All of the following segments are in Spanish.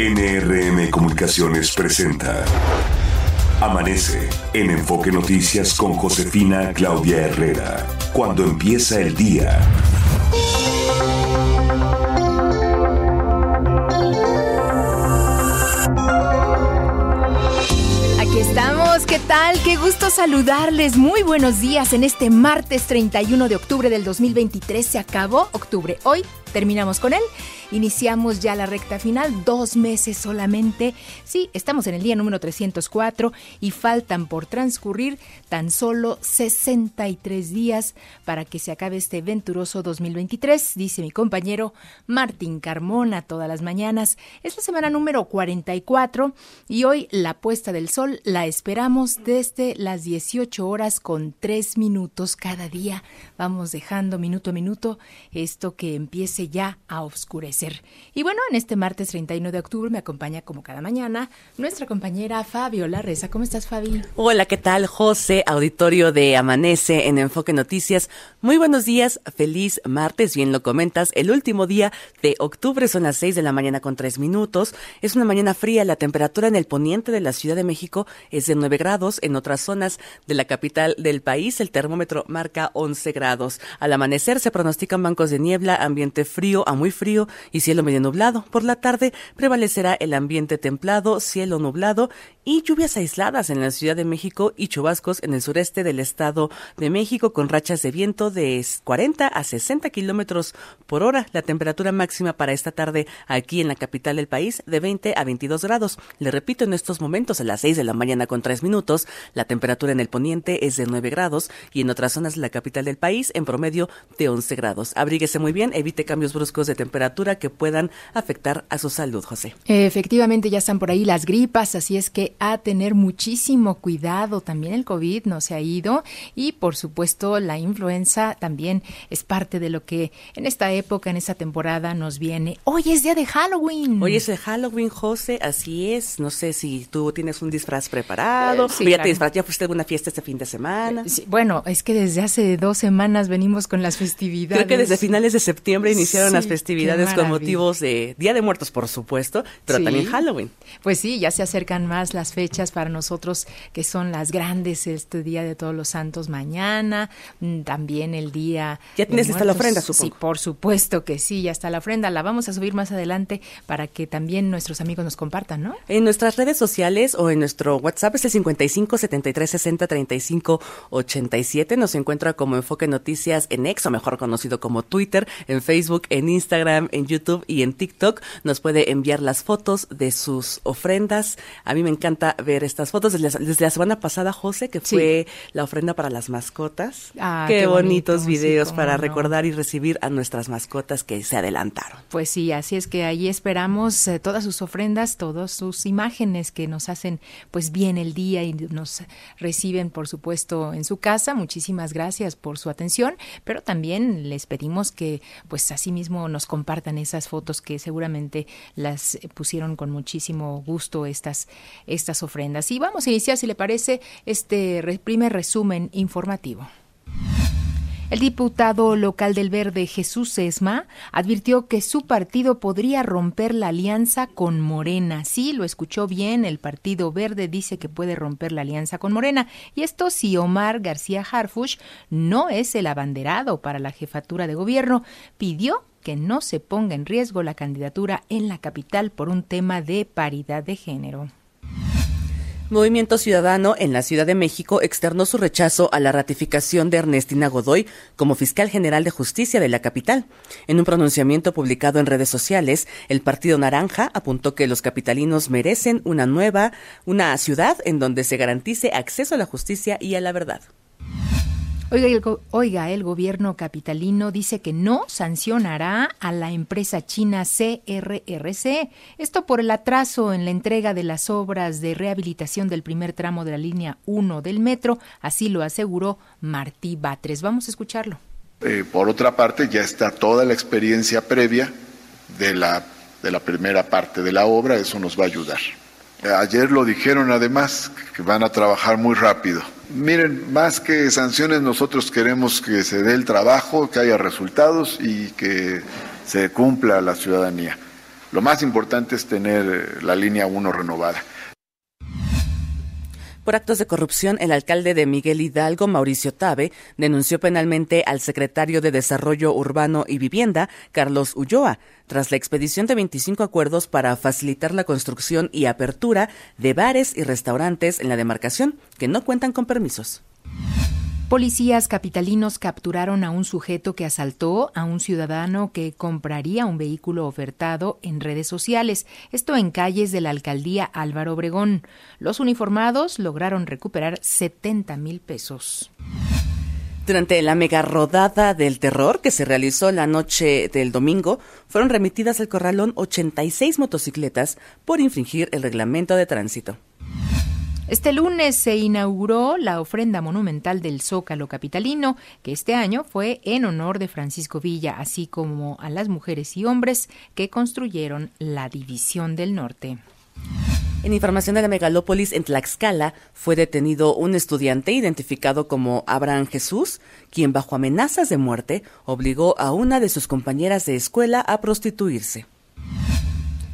NRM Comunicaciones presenta Amanece en Enfoque Noticias con Josefina Claudia Herrera. Cuando empieza el día. Aquí estamos, ¿qué tal? Qué gusto saludarles. Muy buenos días en este martes 31 de octubre del 2023. Se acabó octubre. Hoy terminamos con él. Iniciamos ya la recta final, dos meses solamente. Sí, estamos en el día número 304 y faltan por transcurrir tan solo 63 días para que se acabe este venturoso 2023, dice mi compañero Martín Carmona todas las mañanas. Es la semana número 44 y hoy la puesta del sol la esperamos desde las 18 horas con 3 minutos cada día. Vamos dejando minuto a minuto esto que empiece ya a oscurecer. Y bueno, en este martes 31 de octubre me acompaña como cada mañana nuestra compañera Fabiola Reza. ¿Cómo estás, Fabi? Hola, ¿qué tal, José? Auditorio de Amanece en Enfoque Noticias. Muy buenos días, feliz martes, bien lo comentas. El último día de octubre son las 6 de la mañana con 3 minutos. Es una mañana fría, la temperatura en el poniente de la Ciudad de México es de 9 grados. En otras zonas de la capital del país el termómetro marca 11 grados. Al amanecer se pronostican bancos de niebla, ambiente frío a muy frío y cielo medio nublado. Por la tarde prevalecerá el ambiente templado, cielo nublado y lluvias aisladas en la Ciudad de México y chubascos en el sureste del Estado de México con rachas de viento de 40 a 60 kilómetros por hora. La temperatura máxima para esta tarde aquí en la capital del país de 20 a 22 grados. Le repito, en estos momentos a las 6 de la mañana con 3 minutos, la temperatura en el poniente es de 9 grados y en otras zonas de la capital del país en promedio de 11 grados. Abríguese muy bien, evite cambios bruscos de temperatura que puedan afectar a su salud, José. Efectivamente, ya están por ahí las gripas, así es que a tener muchísimo cuidado. También el COVID no se ha ido y, por supuesto, la influenza también es parte de lo que en esta época, en esta temporada nos viene. Hoy es día de Halloween. Hoy es el Halloween, José, así es. No sé si tú tienes un disfraz preparado. Eh, ya te disfraz, ya fuiste a alguna fiesta este fin de semana. Sí, bueno, es que desde hace dos semanas venimos con las festividades. Creo que desde finales de septiembre iniciaron las festividades con motivos de Día de Muertos, por supuesto, pero también Halloween. Pues sí, ya se acercan más las fechas para nosotros que son las grandes, este Día de Todos los Santos mañana, mm, también el Día... Ya tienes hasta la ofrenda, supongo. Sí, por supuesto que sí, ya está la ofrenda. La vamos a subir más adelante para que también nuestros amigos nos compartan, ¿no? En nuestras redes sociales o en nuestro WhatsApp es el 55 73 60 35 87. Nos encuentra como Enfoque Noticias en X, o mejor conocido como Twitter, en Facebook, en Instagram, en YouTube y en TikTok. Nos puede enviar las fotos de sus ofrendas. A mí me encanta ver estas fotos desde la, semana pasada, José, que fue la ofrenda para las mascotas. Ah, qué, bonitos videos para recordar y recibir a nuestras mascotas que se adelantaron. Pues sí, así es que ahí esperamos eh, todas sus ofrendas, todas sus imágenes que nos hacen pues bien el día y nos reciben, por supuesto, en su casa. Muchísimas gracias por su atención, pero también les pedimos que pues así mismo nos compartan esas fotos que seguramente las pusieron con muchísimo gusto estas estas ofrendas. Y vamos a iniciar, si le parece, este primer resumen informativo. El diputado local del Verde, Jesús Esma, advirtió que su partido podría romper la alianza con Morena. Sí, lo escuchó bien, el Partido Verde dice que puede romper la alianza con Morena. Y esto si Omar García Harfush no es el abanderado para la jefatura de gobierno. Pidió que no se ponga en riesgo la candidatura en la capital por un tema de paridad de género. Movimiento Ciudadano en la Ciudad de México externó su rechazo a la ratificación de Ernestina Godoy como fiscal general de justicia de la capital. En un pronunciamiento publicado en redes sociales, el Partido Naranja apuntó que los capitalinos merecen una nueva, una ciudad en donde se garantice acceso a la justicia y a la verdad. Oiga el, gobierno capitalino dice que no sancionará a la empresa china CRRC. Esto por el atraso en la entrega de las obras de rehabilitación del primer tramo de la línea 1 del metro. Así lo aseguró Martí Batres. Vamos a escucharlo. Eh, por otra parte, ya está toda la experiencia previa de la, de la primera parte de la obra. Eso nos va a ayudar. Ayer lo dijeron además, que van a trabajar muy rápido. Miren, más que sanciones, nosotros queremos que se dé el trabajo, que haya resultados y que se cumpla la ciudadanía. Lo más importante es tener eh, la línea 1 renovada. Por actos de corrupción, el alcalde de Miguel Hidalgo, Mauricio Tabe, denunció penalmente al secretario de Desarrollo Urbano y Vivienda, Carlos Ulloa, tras la expedición de 25 acuerdos para facilitar la construcción y apertura de bares y restaurantes en la demarcación que no cuentan con permisos. Policías capitalinos capturaron a un sujeto que asaltó a un ciudadano que compraría un vehículo ofertado en redes sociales, esto en calles de la alcaldía Álvaro Obregón. Los uniformados lograron recuperar 70 mil pesos. Durante la mega rodada del terror que se realizó la noche del domingo, fueron remitidas al corralón 86 motocicletas por infringir el reglamento de tránsito. Este lunes se inauguró la ofrenda monumental del Zócalo Capitalino, que este año fue en honor de Francisco Villa, así como a las mujeres y hombres que construyeron la División del Norte. En información de la megalópolis en Tlaxcala, fue detenido un estudiante identificado como Abraham Jesús, quien bajo amenazas de muerte obligó a una de sus compañeras de escuela a prostituirse.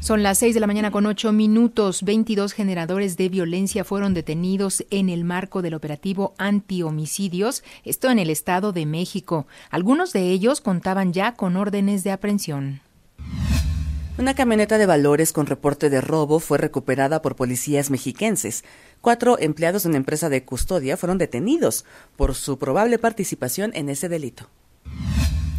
Son las 6 de la mañana con 8 minutos. 22 generadores de violencia fueron detenidos en el marco del operativo anti-homicidios, esto en el Estado de México. Algunos de ellos contaban ya con órdenes de aprehensión. Una camioneta de valores con reporte de robo fue recuperada por policías mexiquenses. Cuatro empleados de una empresa de custodia fueron detenidos por su probable participación en ese delito.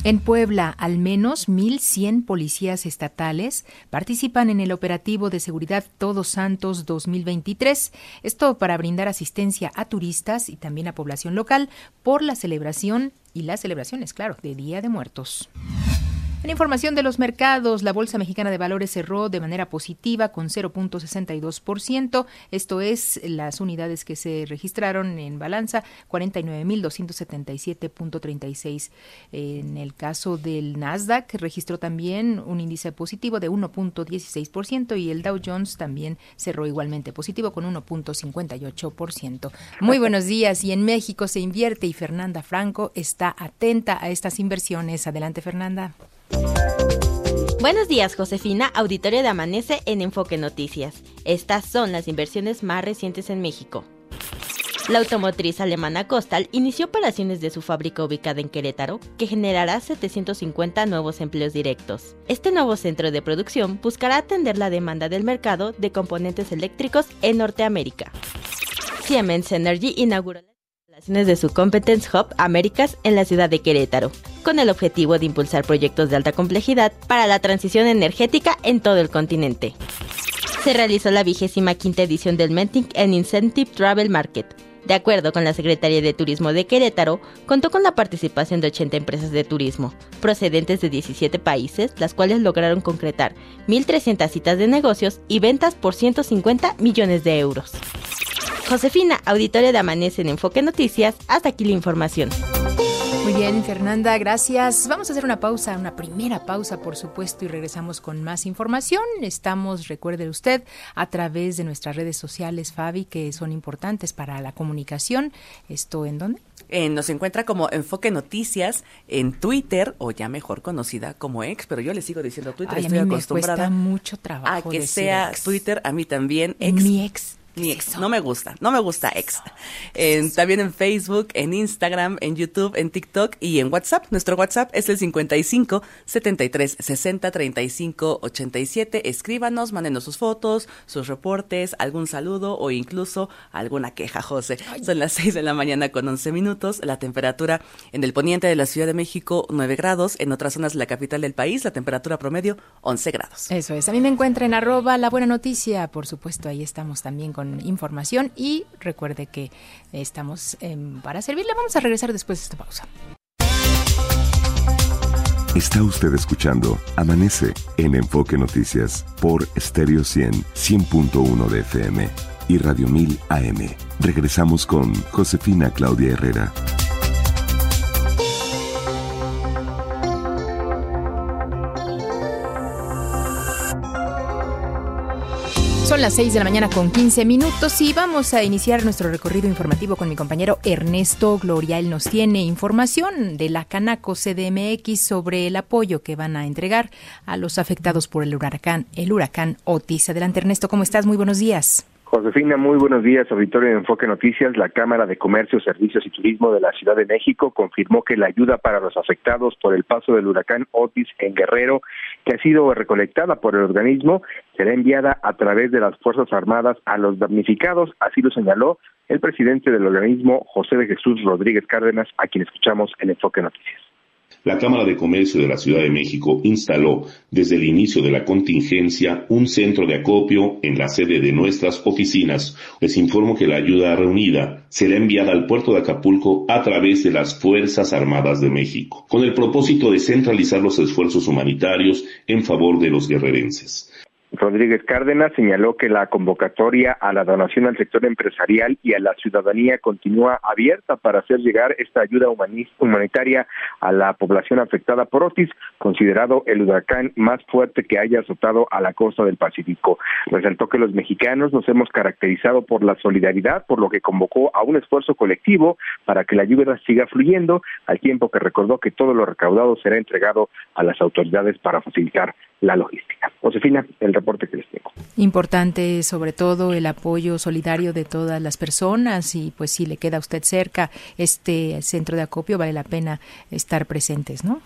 En Puebla, al menos 1.100 policías estatales participan en el operativo de seguridad Todos Santos 2023. Esto para brindar asistencia a turistas y también a población local por la celebración y las celebraciones, claro, de Día de Muertos. En información de los mercados, la Bolsa Mexicana de Valores cerró de manera positiva con 0.62%. Esto es las unidades que se registraron en balanza, 49.277.36. En el caso del Nasdaq, registró también un índice positivo de 1.16% y el Dow Jones también cerró igualmente positivo con 1.58%. Muy buenos días. Y en México se invierte y Fernanda Franco está atenta a estas inversiones. Adelante, Fernanda. Buenos días, Josefina, auditorio de Amanece en Enfoque Noticias. Estas son las inversiones más recientes en México. La automotriz alemana Costal inició operaciones de su fábrica ubicada en Querétaro, que generará 750 nuevos empleos directos. Este nuevo centro de producción buscará atender la demanda del mercado de componentes eléctricos en Norteamérica. Siemens Energy inauguró de su Competence Hub Américas en la ciudad de Querétaro, con el objetivo de impulsar proyectos de alta complejidad para la transición energética en todo el continente. Se realizó la vigésima quinta edición del Menting and Incentive Travel Market. De acuerdo con la Secretaría de Turismo de Querétaro, contó con la participación de 80 empresas de turismo, procedentes de 17 países, las cuales lograron concretar 1.300 citas de negocios y ventas por 150 millones de euros. Josefina, auditorio de Amanece en Enfoque Noticias. Hasta aquí la información. Muy bien, Fernanda, gracias. Vamos a hacer una pausa, una primera pausa, por supuesto, y regresamos con más información. Estamos, recuerde usted, a través de nuestras redes sociales, Fabi, que son importantes para la comunicación. ¿Esto en dónde? Eh, nos encuentra como Enfoque Noticias en Twitter, o ya mejor conocida como ex, pero yo le sigo diciendo Twitter, estoy a mí acostumbrada. Me cuesta mucho trabajo a que sea Twitter, a mí también ex. Mi ex mi ex. No me gusta, no me gusta ex. también en Facebook, en Instagram, en YouTube, en TikTok y en WhatsApp. Nuestro WhatsApp es el 55 73 60 35 87. Escríbanos, mándenos sus fotos, sus reportes, algún saludo o incluso alguna queja, José. Son las 6 de la mañana con 11 minutos. La temperatura en el poniente de la Ciudad de México 9 grados. En otras zonas de la capital del país la temperatura promedio 11 grados. Eso es. A mí me encuentra en arroba la buena noticia. Por supuesto, ahí estamos también con información y recuerde que estamos para servirle. Vamos a regresar después de esta pausa. Está usted escuchando Amanece en Enfoque Noticias por Stereo 100, 100.1 de FM y Radio 1000 AM. Regresamos con Josefina Claudia Herrera. Son las 6 de la mañana con 15 minutos y vamos a iniciar nuestro recorrido informativo con mi compañero Ernesto Gloria. Él nos tiene información de la Canaco CDMX sobre el apoyo que van a entregar a los afectados por el huracán, el huracán Otis. Adelante Ernesto, ¿cómo estás? Muy buenos días. Josefina, muy buenos días. Auditorio de Enfoque Noticias. La Cámara de Comercio, Servicios y Turismo de la Ciudad de México confirmó que la ayuda para los afectados por el paso del huracán Otis en Guerrero, que ha sido recolectada por el organismo, será enviada a través de las Fuerzas Armadas a los damnificados. Así lo señaló el presidente del organismo, José de Jesús Rodríguez Cárdenas, a quien escuchamos en Enfoque Noticias. La Cámara de Comercio de la Ciudad de México instaló desde el inicio de la contingencia un centro de acopio en la sede de nuestras oficinas. Les informo que la ayuda reunida será enviada al puerto de Acapulco a través de las Fuerzas Armadas de México, con el propósito de centralizar los esfuerzos humanitarios en favor de los guerrerenses. Rodríguez Cárdenas señaló que la convocatoria a la donación al sector empresarial y a la ciudadanía continúa abierta para hacer llegar esta ayuda humanitaria a la población afectada por Otis, considerado el huracán más fuerte que haya azotado a la costa del Pacífico. Resaltó que los mexicanos nos hemos caracterizado por la solidaridad, por lo que convocó a un esfuerzo colectivo para que la ayuda siga fluyendo, al tiempo que recordó que todo lo recaudado será entregado a las autoridades para facilitar la logística. Josefina, el reporte que les tengo. Importante sobre todo el apoyo solidario de todas las personas y pues si le queda a usted cerca este centro de acopio vale la pena estar presentes, ¿no?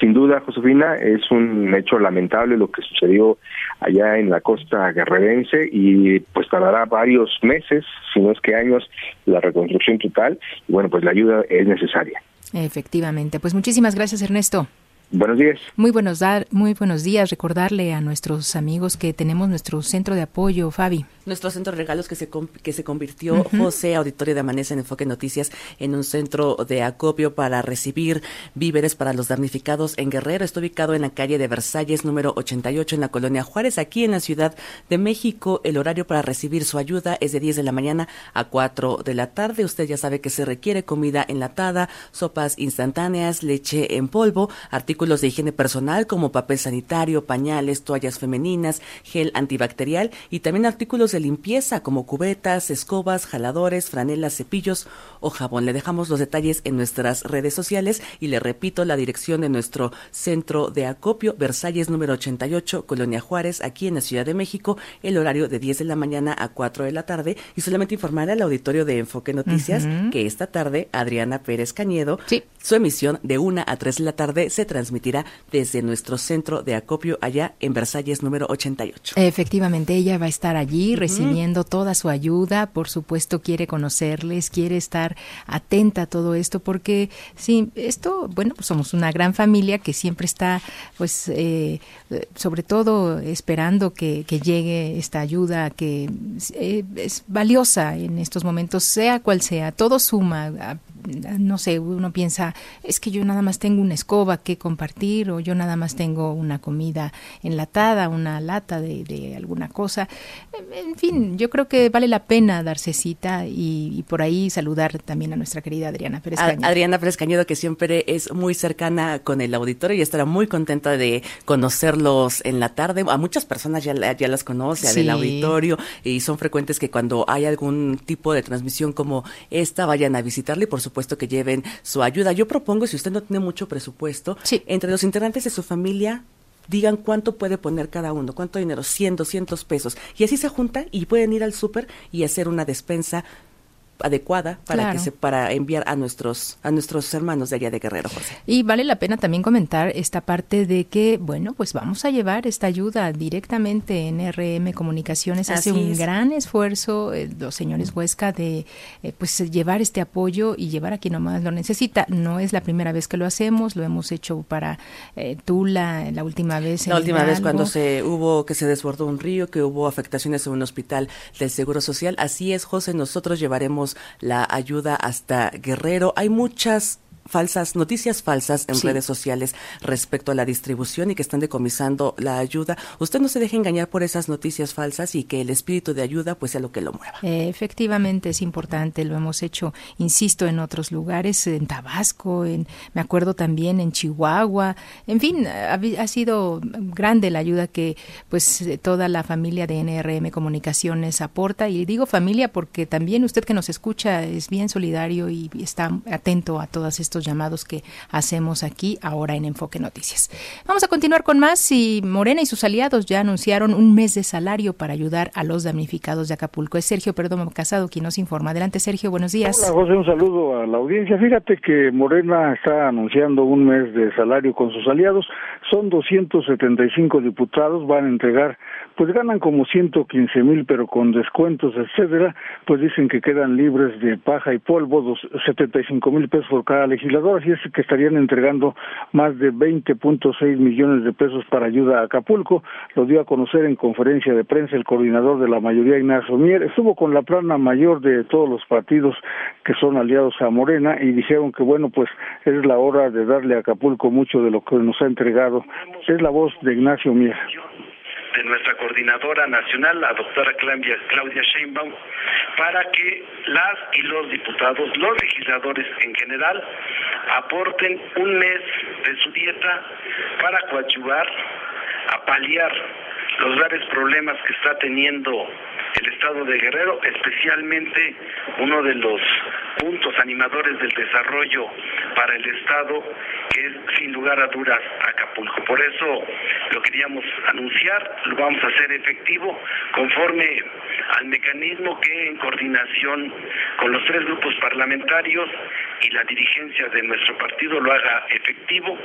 Sin duda, Josefina, es un hecho lamentable lo que sucedió allá en la costa guerrerense y pues tardará varios meses, si no es que años, la reconstrucción total y bueno, pues la ayuda es necesaria. Efectivamente. Pues muchísimas gracias, Ernesto. Buenos días. Muy buenos, muy buenos días. Recordarle a nuestros amigos que tenemos nuestro centro de apoyo, Fabi. Nuestro centro de regalos que se, que se convirtió, José Auditorio de Amanece en Enfoque Noticias, en un centro de acopio para recibir víveres para los damnificados en Guerrero. Está ubicado en la calle de Versalles, número 88, en la colonia Juárez, aquí en la Ciudad de México. El horario para recibir su ayuda es de 10 de la mañana a 4 de la tarde. Usted ya sabe que se requiere comida enlatada, sopas instantáneas, leche en polvo, artículos artículos de higiene personal como papel sanitario, pañales, toallas femeninas, gel antibacterial y también artículos de limpieza como cubetas, escobas, jaladores, franelas, cepillos o jabón. Le dejamos los detalles en nuestras redes sociales y le repito la dirección de nuestro centro de acopio, Versalles número 88, Colonia Juárez, aquí en la Ciudad de México, el horario de 10 de la mañana a 4 de la tarde. Y solamente informar al auditorio de Enfoque Noticias que esta tarde Adriana Pérez Cañedo, su emisión de 1 a 3 de la tarde se transmite transmitirá desde nuestro centro de acopio allá en Versalles número 88. Efectivamente, ella va a estar allí recibiendo toda su ayuda, por supuesto quiere conocerles, quiere estar atenta a todo esto, porque sí, esto, bueno, pues somos una gran familia que siempre está, pues, eh, sobre todo esperando que, llegue esta ayuda que eh, es valiosa en estos momentos, sea cual sea, todo suma no sé, uno piensa, es que yo nada más tengo una escoba que compartir o yo nada más tengo una comida enlatada, una lata de, alguna cosa. En fin, yo creo que vale la pena darse cita y, por ahí saludar también a nuestra querida Adriana Pérez Cañedo. Adriana Pérez Cañedo, que siempre es muy cercana con el auditorio y estará muy contenta de conocerlos en la tarde. A muchas personas ya, ya las conoce, del auditorio, y son frecuentes que cuando hay algún tipo de transmisión como esta, vayan a visitarle y por supuesto puesto que lleven su ayuda. Yo propongo, si usted no tiene mucho presupuesto, entre los integrantes de su familia, digan cuánto puede poner cada uno, cuánto dinero, 100, 200 pesos. Y así se juntan y pueden ir al súper y hacer una despensa adecuada para que se para enviar a nuestros a nuestros hermanos de allá de Guerrero José. Y vale la pena también comentar esta parte de que bueno, pues vamos a llevar esta ayuda directamente en RM Comunicaciones hace un gran esfuerzo eh, los señores Huesca de eh, pues llevar este apoyo y llevar a quien nomás lo necesita. No es la primera vez que lo hacemos, lo hemos hecho para eh, Tula la última vez La última vez cuando se hubo que se desbordó un río, que hubo afectaciones en un hospital del Seguro Social. Así es, José, nosotros llevaremos la ayuda hasta Guerrero. Hay muchas falsas, noticias falsas en redes sociales respecto a la distribución y que están decomisando la ayuda. Usted no se deje engañar por esas noticias falsas y que el espíritu de ayuda pues sea lo que lo mueva. efectivamente es importante, lo hemos hecho, insisto, en otros lugares, en Tabasco, en, me acuerdo también en Chihuahua, en fin, ha, ha sido grande la ayuda que pues toda la familia de NRM Comunicaciones aporta y digo familia porque también usted que nos escucha es bien solidario y está atento a todos estos llamados que hacemos aquí ahora en Enfoque Noticias. Vamos a continuar con más y Morena y sus aliados ya anunciaron un mes de salario para ayudar a los damnificados de Acapulco. Es Sergio Perdomo Casado quien nos informa. Adelante Sergio, buenos días. Hola José, un saludo a la audiencia. Fíjate que Morena está anunciando un mes de salario con sus aliados. Son 275 diputados, van a entregar pues ganan como 115 mil, pero con descuentos, etcétera, pues dicen que quedan libres de paja y polvo, dos, 75 mil pesos por cada legislador, así es que estarían entregando más de 20.6 millones de pesos para ayuda a Acapulco, lo dio a conocer en conferencia de prensa el coordinador de la mayoría, Ignacio Mier, estuvo con la plana mayor de todos los partidos que son aliados a Morena y dijeron que bueno, pues es la hora de darle a Acapulco mucho de lo que nos ha entregado. Es la voz de Ignacio Mier de nuestra coordinadora nacional, la doctora Claudia, Claudia Sheinbaum, para que las y los diputados, los legisladores en general, aporten un mes de su dieta para coadyuvar, a paliar los graves problemas que está teniendo el estado de Guerrero, especialmente uno de los puntos animadores del desarrollo para el estado, que es sin lugar a dudas Acapulco. Por eso lo queríamos anunciar, lo vamos a hacer efectivo conforme al mecanismo que en coordinación con los tres grupos parlamentarios y la dirigencia de nuestro partido lo haga efectivo.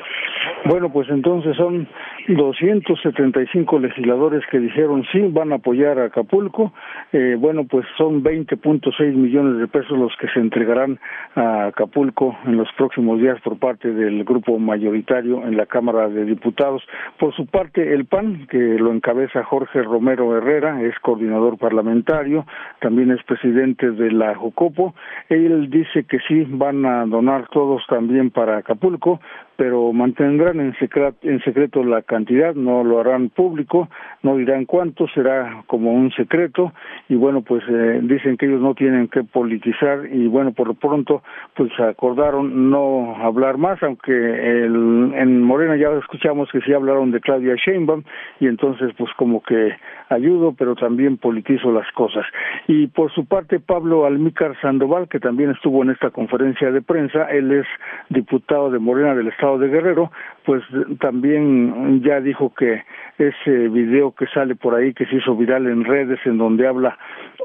Bueno, pues entonces son 275 legisladores que dijeron sí, van a apoyar a Acapulco. Eh, bueno, pues son 20.6 millones de pesos los que se entregarán a Acapulco en los próximos días por parte del grupo mayoritario en la Cámara de Diputados. Por su parte, el PAN, que lo encabeza Jorge Romero Herrera, es coordinador parlamentario, también es presidente de la Jocopo. Él dice que sí, van a donar todos también para Acapulco, pero mantendrán en secreto, la cantidad, no lo harán público, no dirán cuánto, será como un secreto y bueno, pues eh, dicen que ellos no tienen que politizar y bueno, por lo pronto pues acordaron no hablar más, aunque el, en Morena ya escuchamos que sí hablaron de Claudia Sheinbaum y entonces pues como que ayudo, pero también politizo las cosas. Y por su parte Pablo Almícar Sandoval, que también estuvo en esta conferencia de prensa, él es diputado de Morena del Estado de Guerrero, pues también ya dijo que ese video que sale por ahí, que se hizo viral en redes, en donde habla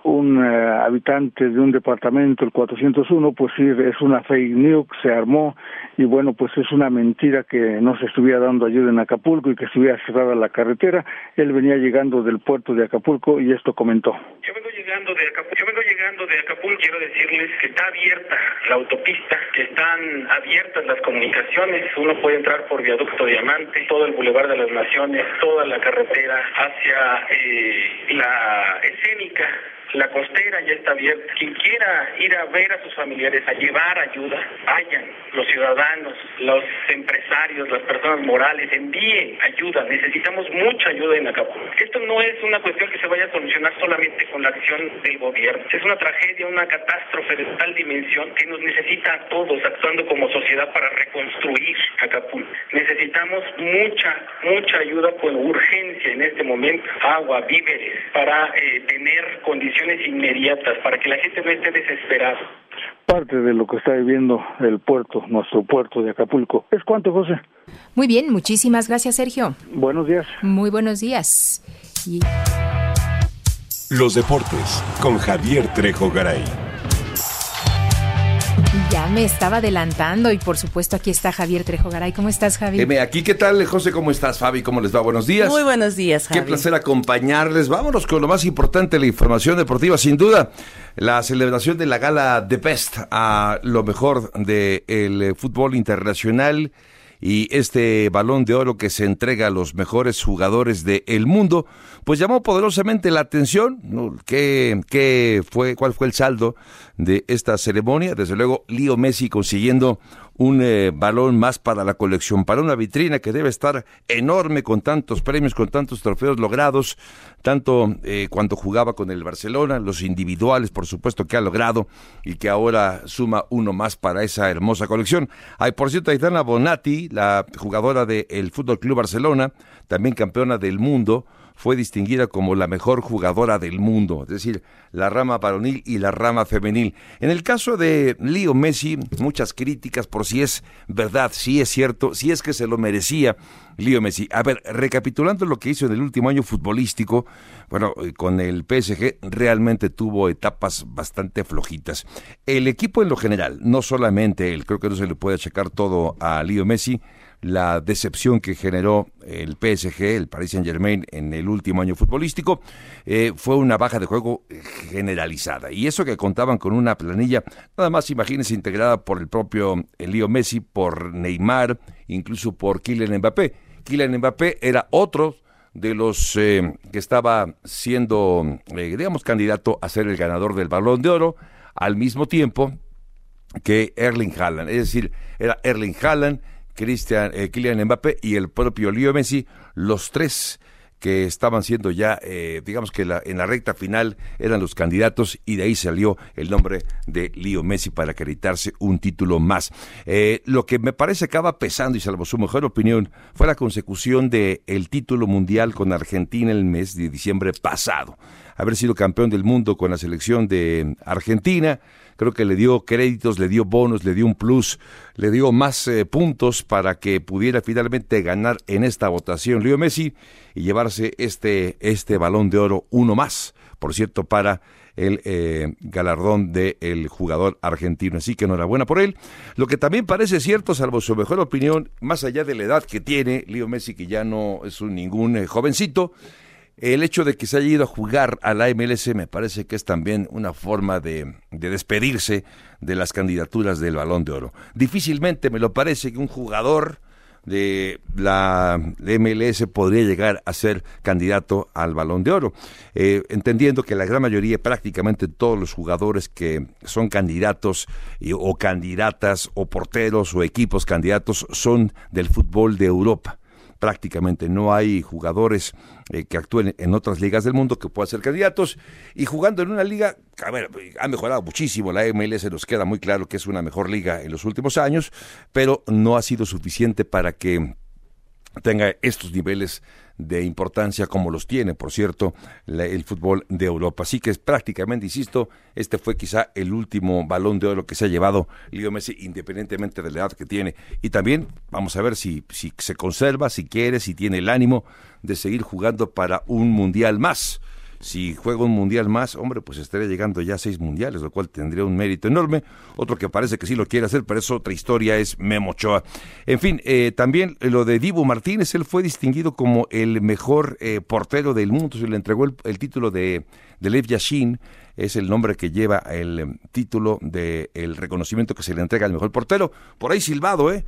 un eh, habitante de un departamento, el 401, pues sí, es una fake news, se armó y bueno, pues es una mentira que no se estuviera dando ayuda en Acapulco y que estuviera cerrada la carretera. Él venía llegando del puerto de Acapulco y esto comentó. Yo vengo llegando de Acapulco, yo vengo llegando de Acapulco, quiero decirles que está abierta la autopista, que están abiertas las comunicaciones, uno puede entrar por viaducto Diamante, todo el Boulevard de las Naciones, toda la carretera hacia eh, la escénica la costera ya está abierta. Quien quiera ir a ver a sus familiares, a llevar ayuda, vayan. Los ciudadanos, los empresarios, las personas morales, envíen ayuda. Necesitamos mucha ayuda en Acapulco. Esto no es una cuestión que se vaya a solucionar solamente con la acción del gobierno. Es una tragedia, una catástrofe de tal dimensión que nos necesita a todos actuando como sociedad para reconstruir Acapulco. Necesitamos mucha, mucha ayuda con urgencia en este momento. Agua, víveres, para eh, tener condiciones inmediatas para que la gente no esté desesperada. Parte de lo que está viviendo el puerto, nuestro puerto de Acapulco. ¿Es cuánto, José? Muy bien, muchísimas gracias, Sergio. Buenos días. Muy buenos días. Los deportes con Javier Trejo Garay. Ya me estaba adelantando y por supuesto aquí está Javier Trejo Garay. ¿Cómo estás, Javier? aquí, ¿qué tal, José? ¿Cómo estás, Fabi? ¿Cómo les va? Buenos días. Muy buenos días, Javier. Qué placer acompañarles. Vámonos con lo más importante, la información deportiva, sin duda. La celebración de la gala de Best a lo mejor del el fútbol internacional y este balón de oro que se entrega a los mejores jugadores del mundo, pues llamó poderosamente la atención. ¿Qué, ¿Qué, fue, cuál fue el saldo de esta ceremonia? Desde luego, Leo Messi consiguiendo un eh, balón más para la colección, para una vitrina que debe estar enorme con tantos premios, con tantos trofeos logrados, tanto eh, cuando jugaba con el Barcelona, los individuales, por supuesto, que ha logrado y que ahora suma uno más para esa hermosa colección. Hay, por cierto, Aitana Bonatti, la jugadora del Fútbol Club Barcelona, también campeona del mundo, fue distinguida como la mejor jugadora del mundo, es decir, la rama varonil y la rama femenil. En el caso de Leo Messi, muchas críticas por si es verdad, si es cierto, si es que se lo merecía Leo Messi. A ver, recapitulando lo que hizo en el último año futbolístico, bueno, eh, con el PSG realmente tuvo etapas bastante flojitas. El equipo en lo general, no solamente él, creo que no se le puede achacar todo a Leo Messi, la decepción que generó el PSG, el Paris Saint Germain, en el último año futbolístico, eh, fue una baja de juego generalizada. Y eso que contaban con una planilla, nada más imagínense, integrada por el propio Leo Messi, por Neymar, incluso por Kylian Mbappé. Kylian Mbappé era otro de los eh, que estaba siendo, eh, digamos, candidato a ser el ganador del Balón de Oro, al mismo tiempo que Erling Haaland. Es decir, era Erling Haaland, Cristian, eh, Kylian Mbappé y el propio Leo Messi, los tres que estaban siendo ya, eh, digamos que en la recta final eran los candidatos y de ahí salió el nombre de Leo Messi para acreditarse un título más. Eh, lo que me parece acaba pesando y salvo su mejor opinión fue la consecución del el título mundial con Argentina el mes de diciembre pasado. Haber sido campeón del mundo con la selección de Argentina, creo que le dio créditos, le dio bonos, le dio un plus, le dio más eh, puntos para que pudiera finalmente ganar en esta votación Leo Messi y llevarse este, este balón de oro uno más, por cierto, para el eh, galardón del jugador argentino. Así que enhorabuena por él. Lo que también parece cierto, salvo su mejor opinión, más allá de la edad que tiene Leo Messi, que ya no es un, ningún eh, jovencito, el hecho de que se haya ido a jugar a la MLS me parece que es también una forma de, despedirse de las candidaturas del balón de oro. Difícilmente me lo parece que un jugador de la MLS podría llegar a ser candidato al balón de oro, eh, entendiendo que la gran mayoría, prácticamente todos los jugadores que son candidatos o candidatas o porteros o equipos candidatos son del fútbol de Europa prácticamente no hay jugadores eh, que actúen en otras ligas del mundo que puedan ser candidatos. Y jugando en una liga, a ver, ha mejorado muchísimo, la MLS nos queda muy claro que es una mejor liga en los últimos años, pero no ha sido suficiente para que tenga estos niveles de importancia como los tiene, por cierto, el fútbol de Europa. Así que es prácticamente, insisto, este fue quizá el último balón de oro que se ha llevado Leo Messi, independientemente de la edad que tiene. Y también vamos a ver si, si se conserva, si quiere, si tiene el ánimo de seguir jugando para un mundial más si juega un mundial más, hombre, pues estaría llegando ya a seis mundiales, lo cual tendría un mérito enorme. Otro que parece que sí lo quiere hacer, pero es otra historia, es Memo Ochoa. En fin, eh, también lo de Dibu Martínez, él fue distinguido como el mejor eh, portero del mundo, se le entregó el, título de, de Lev Yashin, es el nombre que lleva el em, título del el reconocimiento que se le entrega al mejor portero. Por ahí silbado, ¿eh?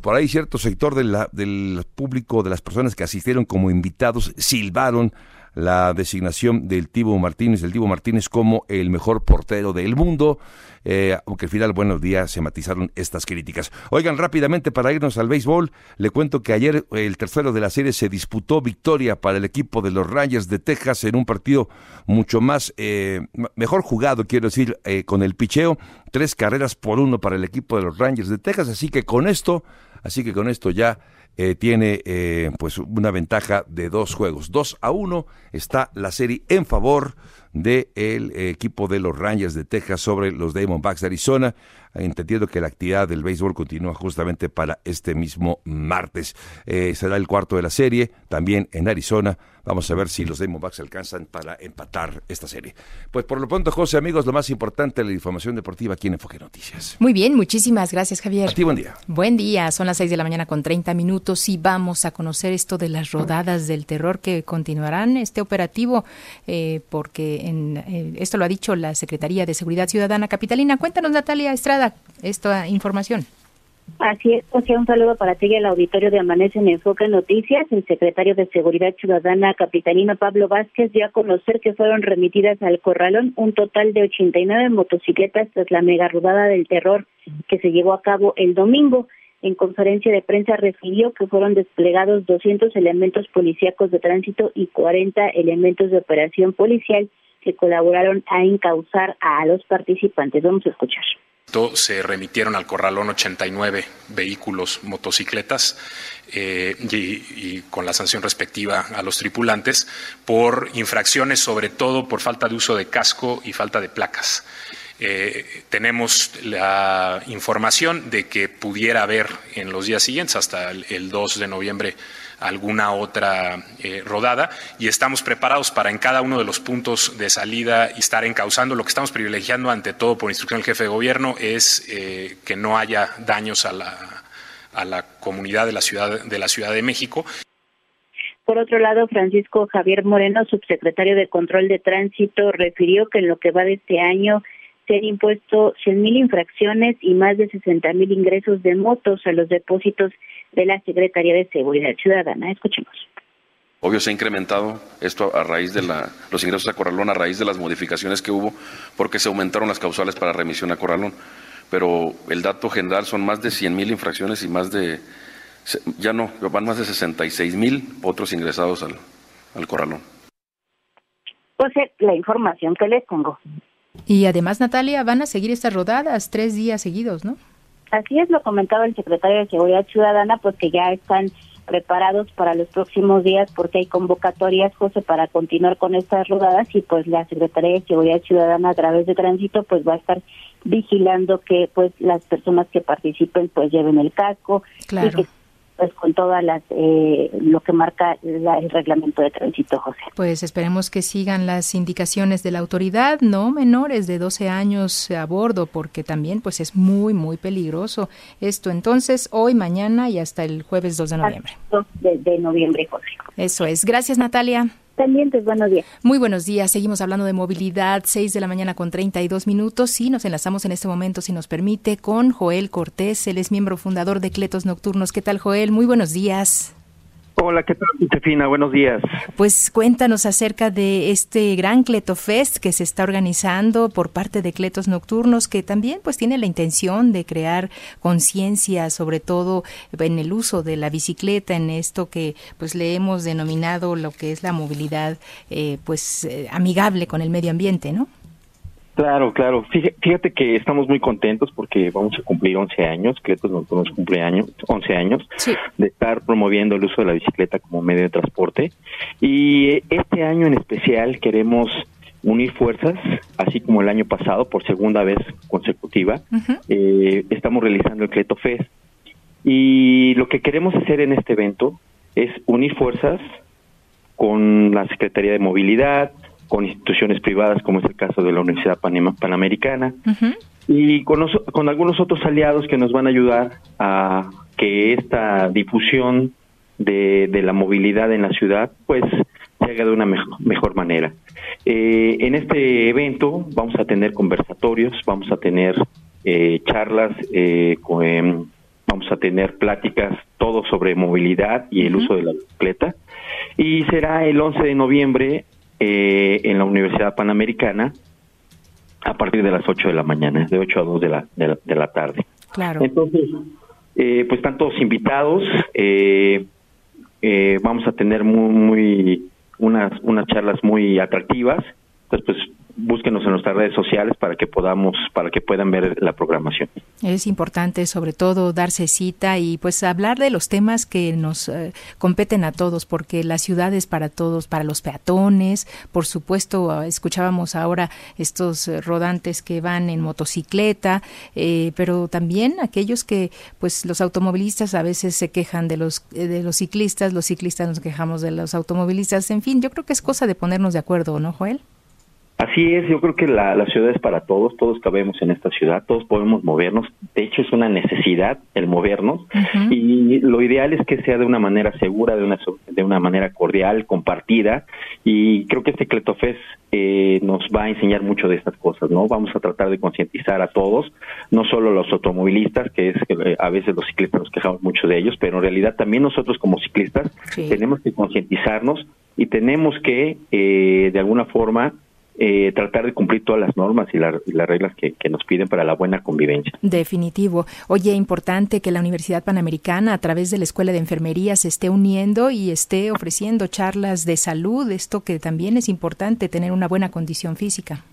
Por ahí cierto sector de del público, de las personas que asistieron como invitados, silbaron la designación del Tibo Martínez, del Tibo Martínez como el mejor portero del mundo, eh, aunque al final, buenos días, se matizaron estas críticas. Oigan, rápidamente para irnos al béisbol, le cuento que ayer el tercero de la serie se disputó victoria para el equipo de los Rangers de Texas en un partido mucho más, eh, mejor jugado, quiero decir, eh, con el picheo, tres carreras por uno para el equipo de los Rangers de Texas, así que con esto, así que con esto ya eh, tiene eh, pues una ventaja de dos juegos. Dos a uno está la serie en favor del equipo de los Rangers de Texas sobre los Diamondbacks de Arizona entendiendo que la actividad del béisbol continúa justamente para este mismo martes. Eh, será el cuarto de la serie, también en Arizona. Vamos a ver si los Diamondbacks alcanzan para empatar esta serie. Pues por lo pronto, José, amigos, lo más importante, la información deportiva aquí en Enfoque Noticias. Muy bien, muchísimas gracias, Javier. A ti, buen día. Buen día, son las seis de la mañana con 30 minutos y vamos a conocer esto de las rodadas del terror que continuarán este operativo, eh, porque en, eh, esto lo ha dicho la Secretaría de Seguridad Ciudadana Capitalina. Cuéntanos, Natalia Estrada esta información. Así es, José, un saludo para ti y el auditorio de Amanece en Enfoque Noticias. El secretario de Seguridad Ciudadana, capitalino Pablo Vázquez, dio a conocer que fueron remitidas al corralón un total de 89 motocicletas tras la mega rodada del terror que se llevó a cabo el domingo. En conferencia de prensa refirió que fueron desplegados 200 elementos policíacos de tránsito y 40 elementos de operación policial que colaboraron a encauzar a los participantes. Vamos a escuchar se remitieron al corralón 89 vehículos, motocicletas eh, y, con la sanción respectiva a los tripulantes por infracciones, sobre todo por falta de uso de casco y falta de placas. Eh, tenemos la información de que pudiera haber en los días siguientes, hasta el 2 de noviembre, alguna otra eh, rodada y estamos preparados para en cada uno de los puntos de salida estar encauzando. Lo que estamos privilegiando ante todo por instrucción del jefe de gobierno es eh, que no haya daños a la, a la comunidad de la ciudad de la Ciudad de México. Por otro lado, Francisco Javier Moreno, subsecretario de Control de Tránsito, refirió que en lo que va de este año se han impuesto 100.000 infracciones y más de 60.000 ingresos de motos a los depósitos de la Secretaría de Seguridad Ciudadana. Escuchemos. Obvio se ha incrementado esto a raíz de la, los ingresos a Corralón, a raíz de las modificaciones que hubo, porque se aumentaron las causales para remisión a Corralón. Pero el dato general son más de 100 mil infracciones y más de, ya no, van más de 66 mil otros ingresados al, al Corralón. Pues eh, la información que les tengo. Y además, Natalia, van a seguir estas rodadas tres días seguidos, ¿no? Así es, lo comentaba el secretario de Seguridad Ciudadana, pues que ya están preparados para los próximos días porque hay convocatorias, José, para continuar con estas rodadas y pues la Secretaría de Seguridad Ciudadana a través de tránsito pues va a estar vigilando que pues las personas que participen pues lleven el casco y que pues con todas las eh, lo que marca el reglamento de tránsito, José. Pues esperemos que sigan las indicaciones de la autoridad, no menores de 12 años a bordo, porque también pues es muy muy peligroso esto. Entonces hoy, mañana y hasta el jueves 2 de noviembre. 2 de noviembre, José. Eso es. Gracias, Natalia buenos días. Muy buenos días, seguimos hablando de movilidad, 6 de la mañana con 32 minutos y nos enlazamos en este momento, si nos permite, con Joel Cortés, él es miembro fundador de Cletos Nocturnos. ¿Qué tal, Joel? Muy buenos días. Hola, ¿qué tal, Josefina? Buenos días. Pues cuéntanos acerca de este gran Cleto Fest que se está organizando por parte de Cletos Nocturnos, que también pues tiene la intención de crear conciencia, sobre todo en el uso de la bicicleta, en esto que pues le hemos denominado lo que es la movilidad eh, pues eh, amigable con el medio ambiente, ¿no? Claro, claro. Fíjate que estamos muy contentos porque vamos a cumplir 11 años, Cletos nos cumple años, 11 años de estar promoviendo el uso de la bicicleta como medio de transporte. Y este año en especial queremos unir fuerzas, así como el año pasado, por segunda vez consecutiva. Eh, estamos realizando el Cleto Fest. Y lo que queremos hacer en este evento es unir fuerzas con la Secretaría de Movilidad, con instituciones privadas, como es el caso de la Universidad Panamericana, y con, con algunos otros aliados que nos van a ayudar a que esta difusión de, de la movilidad en la ciudad, pues, se haga de una mejor, manera. Eh, en este evento vamos a tener conversatorios, vamos a tener eh, charlas, eh, em, vamos a tener pláticas, todo sobre movilidad y el uso de la bicicleta. Y será el 11 de noviembre eh, en la Universidad Panamericana a partir de las 8 de la mañana, de 8 a 2 de la, de la, tarde. Claro. Entonces, eh, pues están todos invitados. Eh, vamos a tener muy, muy unas, unas charlas muy atractivas. Entonces, pues búsquenos en nuestras redes sociales para que podamos, para que puedan ver la programación. Es importante, sobre todo, darse cita y pues hablar de los temas que nos eh, competen a todos, porque la ciudad es para todos, para los peatones, por supuesto, escuchábamos ahora estos eh, rodantes que van en motocicleta, eh, pero también aquellos que, pues, los automovilistas a veces se quejan de los de los ciclistas, los ciclistas nos quejamos de los automovilistas, en fin, yo creo que es cosa de ponernos de acuerdo, ¿no, Joel? Así es, yo creo que la, ciudad es para todos, todos cabemos en esta ciudad, todos podemos movernos, de hecho es una necesidad el movernos. Y lo ideal es que sea de una manera segura, de una, de una manera cordial, compartida. Y creo que este Cletofest eh, nos va a enseñar mucho de estas cosas, ¿no? Vamos a tratar de concientizar a todos, no solo los automovilistas, que es que eh, a veces los ciclistas nos quejamos mucho de ellos, pero en realidad también nosotros como ciclistas tenemos que concientizarnos y tenemos que, eh, de alguna forma, eh, tratar de cumplir todas las normas y, las reglas que, nos piden para la buena convivencia. Definitivo. Oye, importante que la Universidad Panamericana, a través de la Escuela de Enfermería, se esté uniendo y esté ofreciendo charlas de salud, esto que también es importante, tener una buena condición física.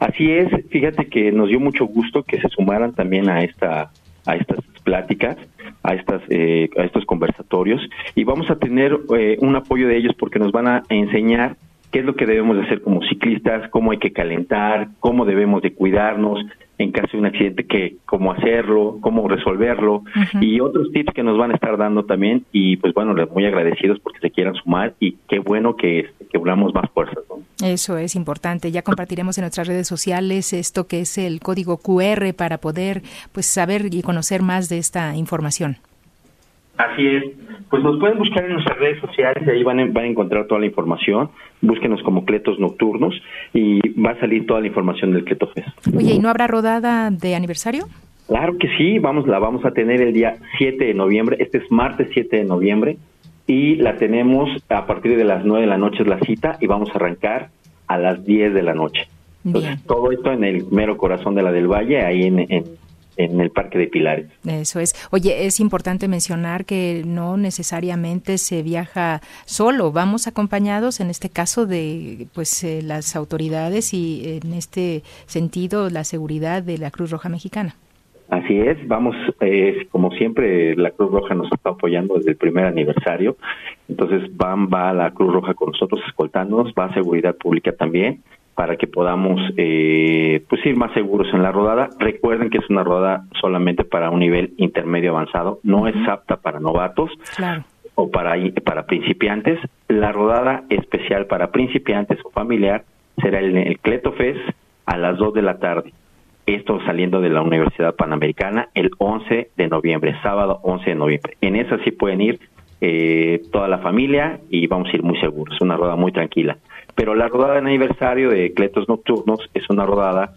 Así es, fíjate que nos dio mucho gusto que se sumaran también a esta a estas pláticas, a estas eh, a estos conversatorios y vamos a tener eh, un apoyo de ellos porque nos van a enseñar qué es lo que debemos de hacer como ciclistas, cómo hay que calentar, cómo debemos de cuidarnos en caso de un accidente, que, cómo hacerlo, cómo resolverlo y otros tips que nos van a estar dando también y pues bueno, muy agradecidos porque se quieran sumar y qué bueno que, que unamos más fuerzas. Eso es importante. Ya compartiremos en nuestras redes sociales esto que es el código QR para poder pues saber y conocer más de esta información. Así es. Pues nos pueden buscar en nuestras redes sociales y ahí van a, van a encontrar toda la información. Búsquenos como Cletos Nocturnos y va a salir toda la información del Cletofest. Oye, ¿y no habrá rodada de aniversario? Claro que sí, vamos, la vamos a tener el día 7 de noviembre. Este es martes 7 de noviembre y la tenemos a partir de las 9 de la noche es la cita y vamos a arrancar a las 10 de la noche. Entonces, todo esto en el mero corazón de la del Valle, ahí en, en en el Parque de Pilares. Eso es. Oye, es importante mencionar que no necesariamente se viaja solo, vamos acompañados en este caso de pues eh, las autoridades y en este sentido la seguridad de la Cruz Roja Mexicana. Así es, vamos, eh, como siempre, la Cruz Roja nos está apoyando desde el primer aniversario, entonces van, va la Cruz Roja con nosotros escoltándonos, va a Seguridad Pública también, para que podamos eh, pues ir más seguros en la rodada. Recuerden que es una rodada solamente para un nivel intermedio avanzado, no es apta para novatos o para, para principiantes. La rodada especial para principiantes o familiar será el, el Cletofest a las 2 de la tarde. Esto saliendo de la Universidad Panamericana el 11 de noviembre, sábado 11 de noviembre. En esa sí pueden ir eh, toda la familia y vamos a ir muy seguros. Una rodada muy tranquila. Pero la rodada de aniversario de Cletos Nocturnos es una rodada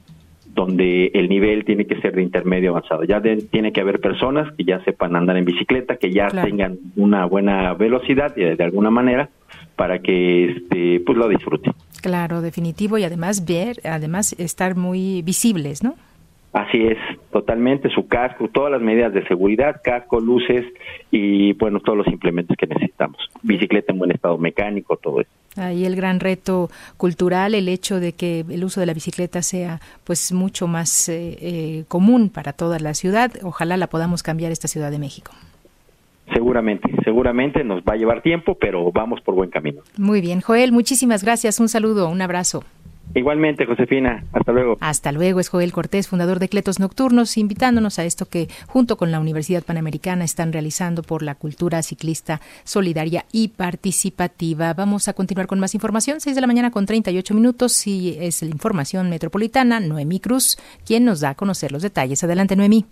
donde el nivel tiene que ser de intermedio avanzado. Ya tiene que haber personas que ya sepan andar en bicicleta, que ya tengan una buena velocidad de, de alguna manera para que este pues lo disfruten. Claro, definitivo y además ver, además estar muy visibles, ¿no? Así es, totalmente, su casco, todas las medidas de seguridad, casco, luces y bueno, todos los implementos que necesitamos. Bicicleta en buen estado mecánico, todo eso. Ahí el gran reto cultural, el hecho de que el uso de la bicicleta sea pues mucho más eh, eh, común para toda la ciudad. Ojalá la podamos cambiar esta Ciudad de México. Seguramente, seguramente nos va a llevar tiempo, pero vamos por buen camino. Muy bien, Joel, muchísimas gracias. Un saludo, un abrazo. Igualmente, Josefina. Hasta luego. Hasta luego. Es Joel Cortés, fundador de Cletos Nocturnos, invitándonos a esto que junto con la Universidad Panamericana están realizando por la cultura ciclista solidaria y participativa. Vamos a continuar con más información. 6 de la mañana con 38 minutos y es la información metropolitana. Noemí Cruz, quien nos da a conocer los detalles. Adelante, Noemí.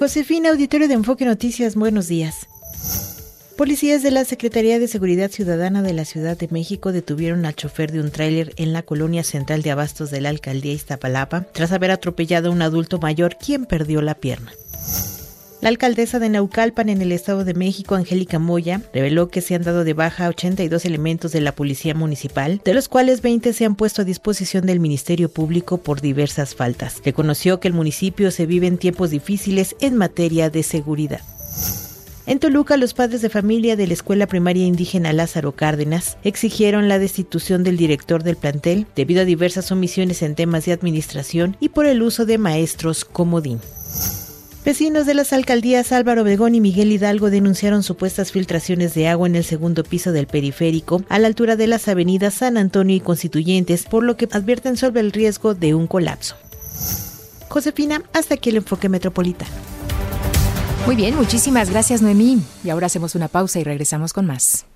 Josefina, auditorio de Enfoque Noticias, buenos días. Policías de la Secretaría de Seguridad Ciudadana de la Ciudad de México detuvieron al chofer de un tráiler en la colonia central de Abastos de la alcaldía Iztapalapa tras haber atropellado a un adulto mayor quien perdió la pierna. La alcaldesa de Naucalpan en el Estado de México, Angélica Moya, reveló que se han dado de baja 82 elementos de la Policía Municipal, de los cuales 20 se han puesto a disposición del Ministerio Público por diversas faltas. Reconoció que el municipio se vive en tiempos difíciles en materia de seguridad. En Toluca, los padres de familia de la Escuela Primaria Indígena Lázaro Cárdenas exigieron la destitución del director del plantel debido a diversas omisiones en temas de administración y por el uso de maestros comodín. Vecinos de las alcaldías Álvaro Obregón y Miguel Hidalgo denunciaron supuestas filtraciones de agua en el segundo piso del periférico a la altura de las avenidas San Antonio y Constituyentes, por lo que advierten sobre el riesgo de un colapso. Josefina, hasta aquí el enfoque metropolitano. Muy bien, muchísimas gracias Noemí. Y ahora hacemos una pausa y regresamos con más.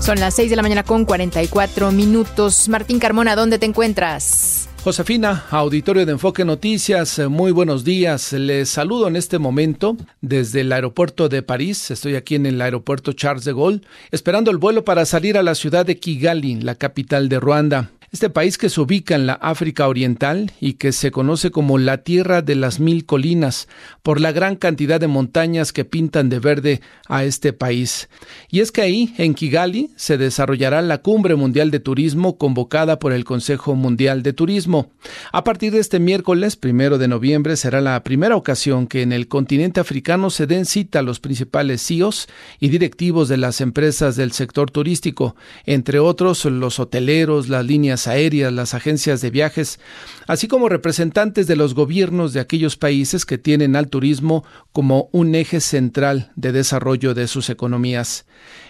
Son las 6 de la mañana con 44 minutos. Martín Carmona, ¿dónde te encuentras? Josefina, auditorio de Enfoque Noticias, eh, muy buenos días. Les saludo en este momento desde el aeropuerto de París. Estoy aquí en el aeropuerto Charles de Gaulle, esperando el vuelo para salir a la ciudad de Kigali, la capital de Ruanda. Este país que se ubica en la África Oriental y que se conoce como la Tierra de las Mil Colinas por la gran cantidad de montañas que pintan de verde a este país. Y es que ahí, en Kigali, se desarrollará la Cumbre Mundial de Turismo convocada por el Consejo Mundial de Turismo. A partir de este miércoles, primero de noviembre, será la primera ocasión que en el continente africano se den cita a los principales CEOs y directivos de las empresas del sector turístico, entre otros los hoteleros, las líneas aéreas, las agencias de viajes, así como representantes de los gobiernos de aquellos países que tienen al turismo como un eje central de desarrollo de sus economías.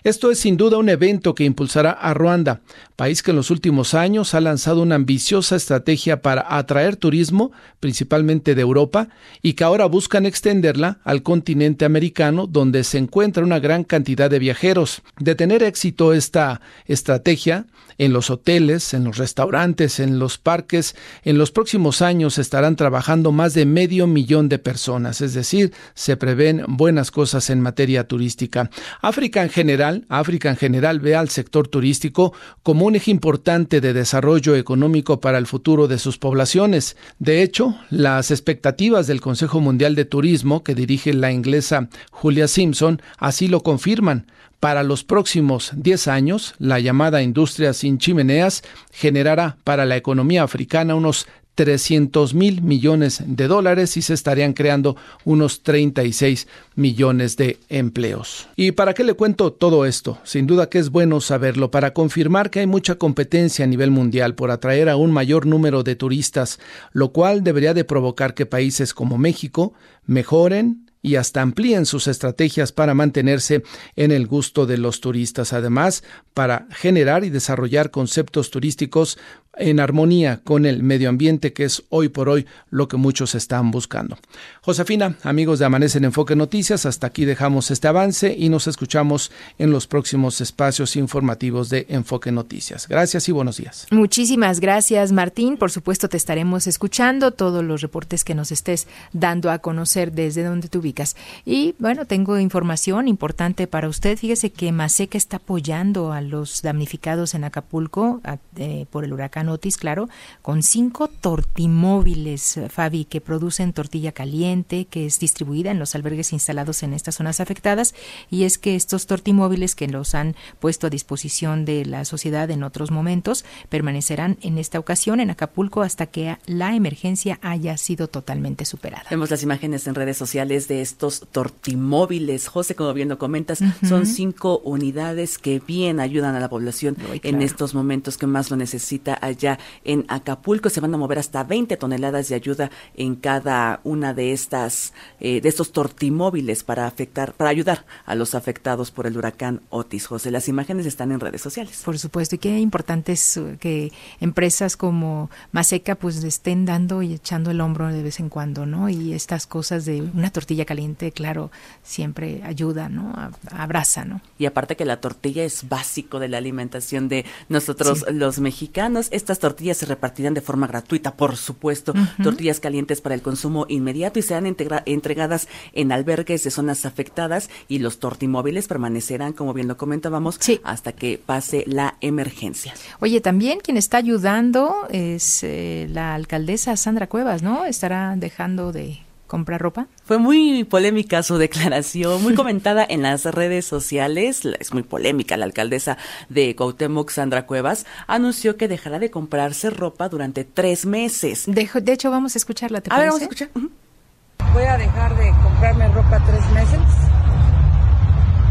Esto es sin duda un evento que impulsará a Ruanda, país que en los últimos años ha lanzado una ambiciosa estrategia para atraer turismo, principalmente de Europa, y que ahora buscan extenderla al continente americano, donde se encuentra una gran cantidad de viajeros. De tener éxito esta estrategia, en los hoteles, en los restaurantes, en los parques, en los próximos años estarán trabajando más de medio millón de personas, es decir, se prevén buenas cosas en materia turística. África en general, África en general ve al sector turístico como un eje importante de desarrollo económico para el futuro de sus poblaciones. De hecho, las expectativas del Consejo Mundial de Turismo que dirige la inglesa Julia Simpson así lo confirman. Para los próximos 10 años, la llamada industria sin chimeneas generará para la economía africana unos 300 mil millones de dólares y se estarían creando unos 36 millones de empleos. ¿Y para qué le cuento todo esto? Sin duda que es bueno saberlo para confirmar que hay mucha competencia a nivel mundial por atraer a un mayor número de turistas, lo cual debería de provocar que países como México mejoren y hasta amplíen sus estrategias para mantenerse en el gusto de los turistas. Además, para generar y desarrollar conceptos turísticos en armonía con el medio ambiente, que es hoy por hoy lo que muchos están buscando. Josefina, amigos de Amanece en Enfoque Noticias, hasta aquí dejamos este avance y nos escuchamos en los próximos espacios informativos de Enfoque Noticias. Gracias y buenos días. Muchísimas gracias, Martín. Por supuesto, te estaremos escuchando todos los reportes que nos estés dando a conocer desde donde te ubicas. Y bueno, tengo información importante para usted. Fíjese que Maseca está apoyando a los damnificados en Acapulco eh, por el huracán Notis, claro, con cinco tortimóviles, Fabi, que producen tortilla caliente, que es distribuida en los albergues instalados en estas zonas afectadas. Y es que estos tortimóviles que los han puesto a disposición de la sociedad en otros momentos permanecerán en esta ocasión en Acapulco hasta que la emergencia haya sido totalmente superada. Vemos las imágenes en redes sociales de estos tortimóviles. José, como bien lo comentas, son cinco unidades que bien ayudan a la población en estos momentos que más lo necesita allá en Acapulco. Se van a mover hasta 20 toneladas de ayuda en cada una de estas, eh, de estos tortimóviles para afectar, para ayudar a los afectados por el huracán Otis. José, las imágenes están en redes sociales. Por supuesto, y qué importante es uh, que empresas como Maseca pues estén dando y echando el hombro de vez en cuando, ¿no? Y estas cosas de una tortilla caliente, claro, siempre ayuda, ¿no? Abraza, ¿no? Y aparte que la tortilla es básico de la alimentación de nosotros los mexicanos. Estas tortillas se repartirán de forma gratuita, por supuesto, tortillas calientes para el consumo inmediato y serán entregadas en albergues de zonas afectadas y los tortimóviles permanecerán, como bien lo comentábamos, hasta que pase la emergencia. Oye, también quien está ayudando es eh, la alcaldesa Sandra Cuevas, ¿no? Estará dejando de comprar ropa? Fue muy polémica su declaración, muy comentada en las redes sociales. Es muy polémica. La alcaldesa de Cuauhtémoc, Sandra Cuevas, anunció que dejará de comprarse ropa durante tres meses. De, de hecho, vamos a escucharla, ¿te a Ver, vamos a escuchar. Voy a dejar de comprarme ropa tres meses,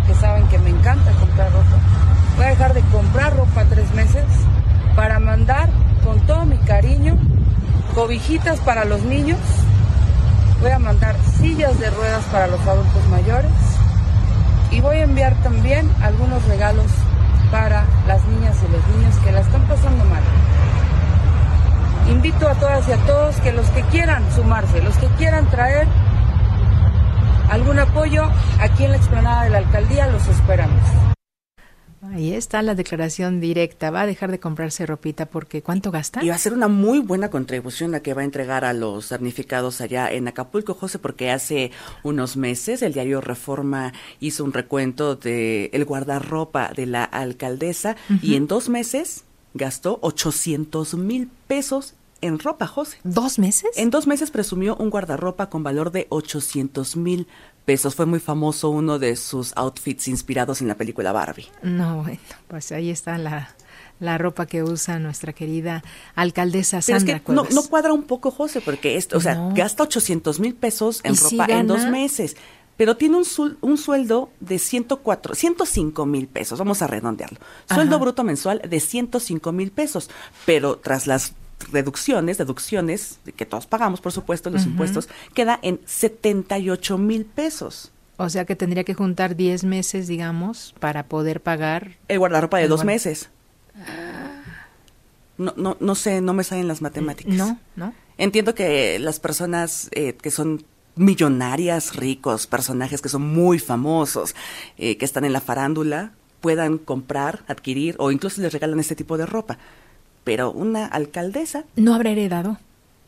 que saben que me encanta comprar ropa. Voy a dejar de comprar ropa tres meses para mandar con todo mi cariño cobijitas para los niños Voy a mandar sillas de ruedas para los adultos mayores y voy a enviar también algunos regalos para las niñas y los niños que la están pasando mal. Invito a todas y a todos que los que quieran sumarse, los que quieran traer algún apoyo, aquí en la explanada de la alcaldía los esperamos. Ahí está la declaración directa. Va a dejar de comprarse ropita porque ¿cuánto gasta? Y va a ser una muy buena contribución la que va a entregar a los damnificados allá en Acapulco, José, porque hace unos meses el diario Reforma hizo un recuento de el guardarropa de la alcaldesa y en dos meses gastó 800 mil pesos en ropa, José. ¿Dos meses? En dos meses presumió un guardarropa con valor de 800 mil pesos. Fue muy famoso uno de sus outfits inspirados en la película Barbie. No, bueno, pues ahí está la, la ropa que usa nuestra querida alcaldesa Sandra es que no, no, cuadra un poco, José, porque esto, o sea, gasta 800 mil pesos en ropa en dos meses pero tiene un, un sueldo de 104, 105 mil pesos, vamos a redondearlo. Sueldo bruto mensual de 105 mil pesos, pero tras las reducciones, deducciones, que todos pagamos, por supuesto, los impuestos, queda en 78 mil pesos. O sea que tendría que juntar 10 meses, digamos, para poder pagar. El guardarropa de dos meses. No, no, no sé, no me salen las matemáticas. No, no. Entiendo que las personas eh, que son millonarias, ricos, personajes que son muy famosos, eh, que están en la farándula, puedan comprar, adquirir o incluso les regalan este tipo de ropa pero una alcaldesa. ¿No habrá heredado?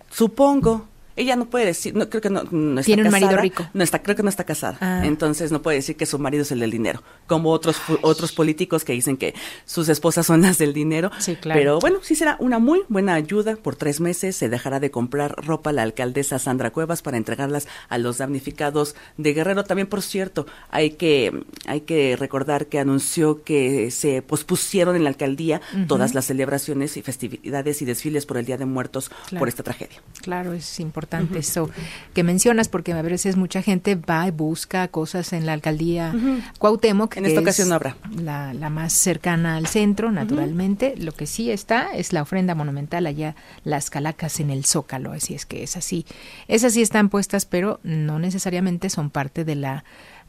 Supongo. Ella no puede decir, no creo que no, no está Tiene un marido rico. No está, creo que no está casada. Ah. Entonces no puede decir que su marido es el del dinero, como otros otros políticos que dicen que sus esposas son las del dinero. Sí, claro. Pero bueno, sí será una muy buena ayuda. Por tres meses se dejará de comprar ropa la alcaldesa Sandra Cuevas para entregarlas a los damnificados de Guerrero. También, por cierto, hay que hay que recordar que anunció que se pospusieron en la alcaldía todas las celebraciones y festividades y desfiles por el Día de Muertos por esta tragedia. Claro, es importante importante eso que mencionas, porque a veces mucha gente va y busca cosas en la alcaldía Cuauhtémoc. En esta ocasión no habrá. La, la, más cercana al centro, naturalmente. Lo que sí está es la ofrenda monumental allá, las calacas en el Zócalo, así es que es así. Esas sí están puestas, pero no necesariamente son parte de la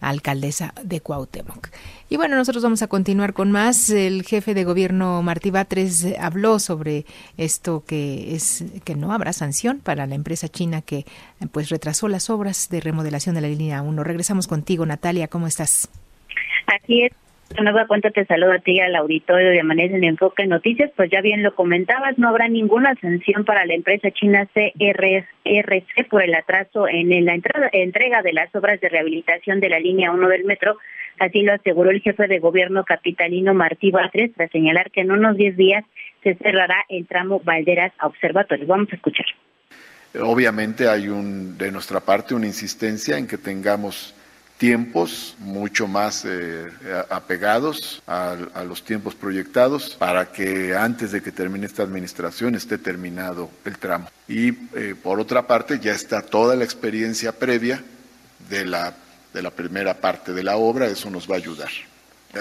alcaldesa de Cuauhtémoc. Y bueno, nosotros vamos a continuar con más. El jefe de gobierno Martí Batres habló sobre esto que es que no habrá sanción para la empresa china que pues retrasó las obras de remodelación de la línea 1. Regresamos contigo, Natalia, ¿cómo estás? Así es, nueva cuenta te saludo a ti al auditorio de Amanece en Enfoque Noticias. Pues ya bien lo comentabas, no habrá ninguna sanción para la empresa china CRC por el atraso en la entrega de las obras de rehabilitación de la línea 1 del metro. Así lo aseguró el jefe de gobierno capitalino Martí Batres tras señalar que en unos 10 días se cerrará el tramo Valderas a Observatorio. Vamos a escuchar. Obviamente hay un, de nuestra parte una insistencia en que tengamos tiempos mucho más eh, apegados a, los tiempos proyectados para que antes de que termine esta administración esté terminado el tramo. Y eh, por otra parte ya está toda la experiencia previa de la, de la primera parte de la obra, eso nos va a ayudar.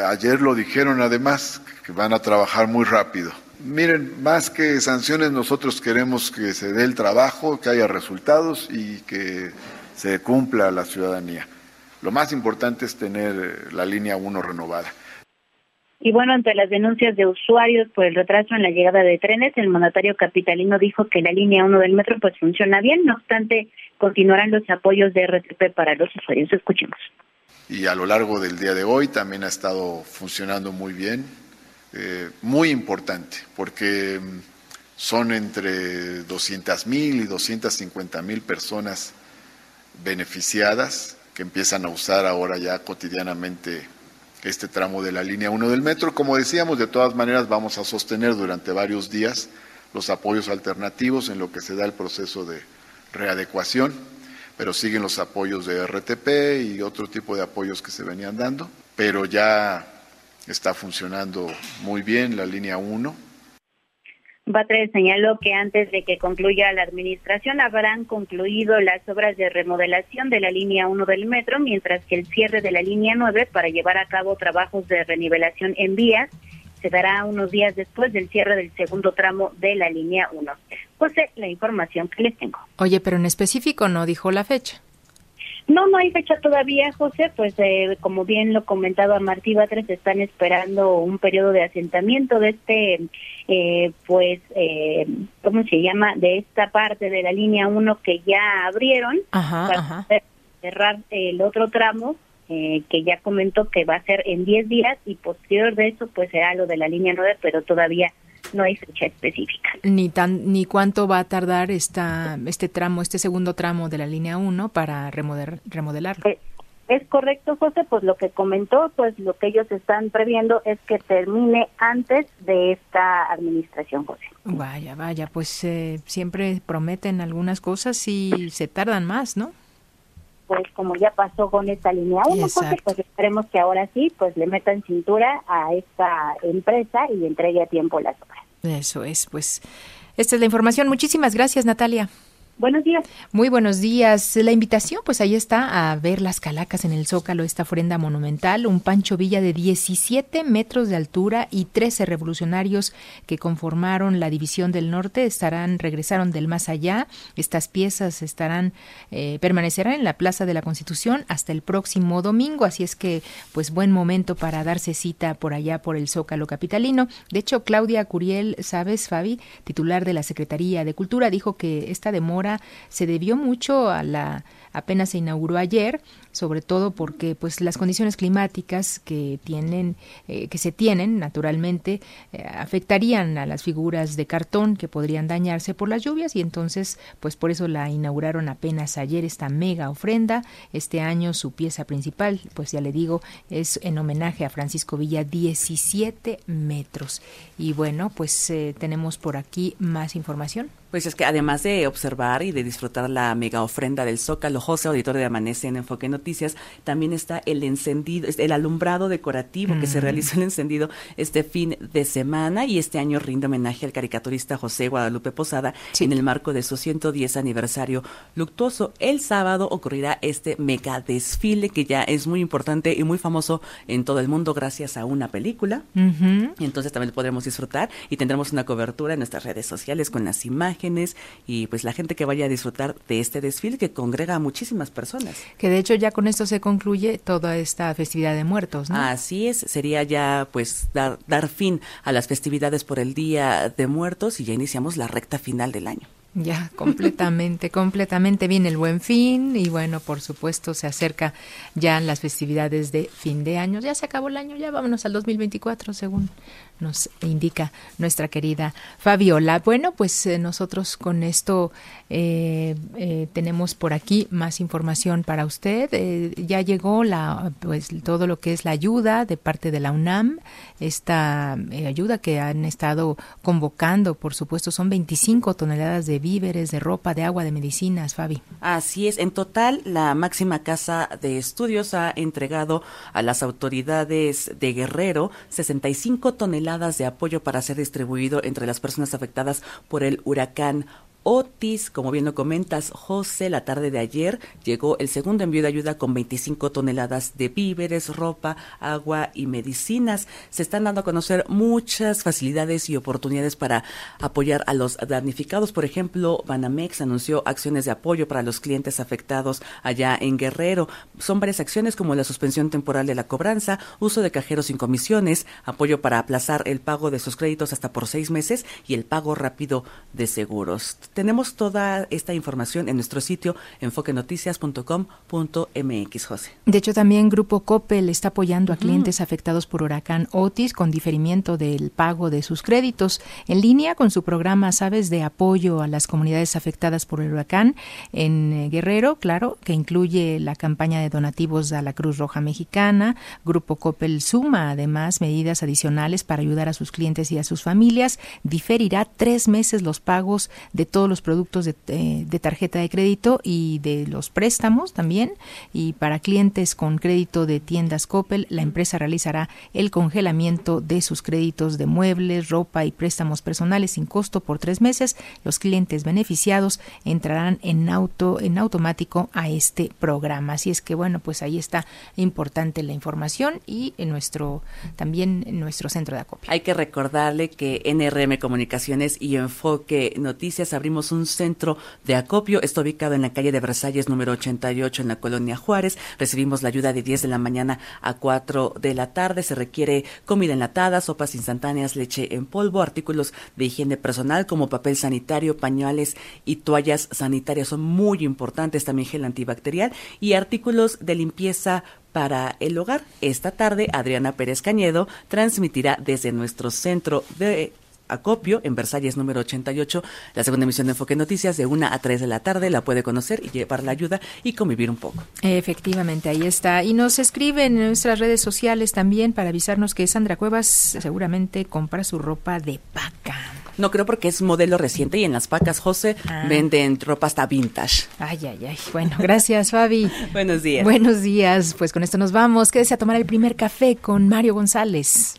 Ayer lo dijeron además, que van a trabajar muy rápido. Miren, más que sanciones, nosotros queremos que se dé el trabajo, que haya resultados y que se cumpla la ciudadanía. Lo más importante es tener eh, la línea 1 renovada. Y bueno, ante las denuncias de usuarios por el retraso en la llegada de trenes, el mandatario capitalino dijo que la línea 1 del metro pues funciona bien, no obstante, continuarán los apoyos de RTP para los usuarios. Escuchemos. Y a lo largo del día de hoy también ha estado funcionando muy bien, eh, muy importante, porque mm, son entre 200 mil y 250 mil personas beneficiadas que empiezan a usar ahora ya cotidianamente este tramo de la línea 1 del metro. Como decíamos, de todas maneras vamos a sostener durante varios días los apoyos alternativos en lo que se da el proceso de readecuación, pero siguen los apoyos de RTP y otro tipo de apoyos que se venían dando, pero ya está funcionando muy bien la línea 1 Batres señaló que antes de que concluya la administración habrán concluido las obras de remodelación de la línea 1 del metro, mientras que el cierre de la línea 9 para llevar a cabo trabajos de renivelación en vías se dará unos días después del cierre del segundo tramo de la línea 1. José, la información que les tengo. Oye, pero en específico no dijo la fecha. No, no hay fecha todavía, José. Pues eh, como bien lo comentaba Martí Batres, están esperando un periodo de asentamiento de este, eh, pues, eh, ¿cómo se llama? De esta parte de la línea 1 que ya abrieron para cerrar el otro tramo eh, que ya comentó que va a ser en 10 días y posterior de eso pues será lo de la línea 9, pero todavía no hay fecha específica. Ni tan ni cuánto va a tardar esta este tramo, este segundo tramo de la línea 1 para remodelar, remodelarlo. Eh, es correcto, José, pues lo que comentó, pues lo que ellos están previendo es que termine antes de esta administración, José. Vaya, vaya, pues eh, siempre prometen algunas cosas y se tardan más, ¿no? Pues como ya pasó con esta línea 1, José, pues esperemos que ahora sí, pues le metan cintura a esta empresa y entregue a tiempo las obras. Eso es, pues esta es la información. Muchísimas gracias, Natalia. Buenos días. Muy buenos días. La invitación, pues ahí está, a ver las calacas en el Zócalo, esta ofrenda monumental, un Pancho Villa de 17 metros de altura y 13 revolucionarios que conformaron la División del Norte estarán, regresaron del más allá. Estas piezas estarán, eh, permanecerán en la Plaza de la Constitución hasta el próximo domingo, así es que, pues buen momento para darse cita por allá, por el Zócalo capitalino. De hecho, Claudia Curiel, sabes, Fabi, titular de la Secretaría de Cultura, dijo que esta demora se debió mucho a la apenas se inauguró ayer, sobre todo porque pues las condiciones climáticas que tienen eh, que se tienen naturalmente eh, afectarían a las figuras de cartón que podrían dañarse por las lluvias y entonces pues por eso la inauguraron apenas ayer esta mega ofrenda. Este año su pieza principal, pues ya le digo, es en homenaje a Francisco Villa 17 metros. Y bueno, pues eh, tenemos por aquí más información. Pues es que además de observar y de disfrutar la mega ofrenda del Zócalo, José, auditor de Amanece en Enfoque Noticias, también está el encendido, el alumbrado decorativo que se mm. realizó el encendido este fin de semana y este año rinde homenaje al caricaturista José Guadalupe Posada en el marco de su 110 aniversario luctuoso. El sábado ocurrirá este mega desfile que ya es muy importante y muy famoso en todo el mundo gracias a una película. Y entonces también lo podremos disfrutar y tendremos una cobertura en nuestras redes sociales con las imágenes y pues la gente que vaya a disfrutar de este desfile que congrega a muchísimas personas. Que de hecho ya con esto se concluye toda esta festividad de muertos, ¿no? Así es, sería ya pues dar, dar fin a las festividades por el Día de Muertos y ya iniciamos la recta final del año. Ya, completamente, completamente viene el buen fin y bueno, por supuesto se acerca ya las festividades de fin de año. Ya se acabó el año, ya vámonos al 2024 según nos indica nuestra querida Fabiola. Bueno, pues eh, nosotros con esto eh, eh, tenemos por aquí más información para usted. ya llegó la, pues todo lo que es la ayuda de parte de la UNAM, esta ayuda que han estado convocando, por supuesto, son 25 toneladas de víveres, de ropa, de agua, de medicinas, Fabi. Así es. En total, la máxima casa de estudios ha entregado a las autoridades de Guerrero 65 toneladas de apoyo para ser distribuido entre las personas afectadas por el huracán Otis, como bien lo comentas, José, la tarde de ayer llegó el segundo envío de ayuda con 25 toneladas de víveres, ropa, agua y medicinas. Se están dando a conocer muchas facilidades y oportunidades para apoyar a los damnificados. Por ejemplo, Banamex anunció acciones de apoyo para los clientes afectados allá en Guerrero. Son varias acciones como la suspensión temporal de la cobranza, uso de cajeros sin comisiones, apoyo para aplazar el pago de sus créditos hasta por seis meses y el pago rápido de seguros tenemos toda esta información en nuestro sitio enfoquenoticias.com.mx, José. De hecho, también Grupo Coppel está apoyando a clientes afectados por huracán Otis con diferimiento del pago de sus créditos en línea con su programa, sabes, de apoyo a las comunidades afectadas por el huracán en eh, Guerrero, claro, que incluye la campaña de donativos a la Cruz Roja Mexicana. Grupo Coppel suma además medidas adicionales para ayudar a sus clientes y a sus familias. Diferirá tres meses los pagos de todos los productos eh, de, tarjeta de crédito y de los préstamos también. Y para clientes con crédito de tiendas Coppel, la empresa realizará el congelamiento de sus créditos de muebles, ropa y préstamos personales sin costo por tres meses. Los clientes beneficiados entrarán en auto en automático a este programa. Así es que bueno, pues ahí está importante la información y en nuestro también en nuestro centro de acopio. Hay que recordarle que NRM Comunicaciones y Enfoque Noticias abrimos un centro de acopio. Está ubicado en la calle de Versalles número 88 en la colonia Juárez. Recibimos la ayuda de 10 de la mañana a 4 de la tarde. Se requiere comida enlatada, sopas instantáneas, leche en polvo, artículos de higiene personal como papel sanitario, pañales y toallas sanitarias son muy importantes, también gel antibacterial y artículos de limpieza para el hogar. Esta tarde, Adriana Pérez Cañedo transmitirá desde nuestro centro de acopio en Versalles número 88, la segunda emisión de Enfoque Noticias de 1 a 3 de la tarde. La puede conocer y llevar la ayuda y convivir un poco. Efectivamente, ahí está. Y nos escribe en nuestras redes sociales también para avisarnos que Sandra Cuevas seguramente compra su ropa de paca. No creo porque es modelo reciente y en las pacas, José, ah. venden ropa hasta vintage. Ay, ay, ay. Bueno, gracias, Fabi. Buenos días. Buenos días. Pues con esto nos vamos. Quédese a tomar el primer café con Mario González.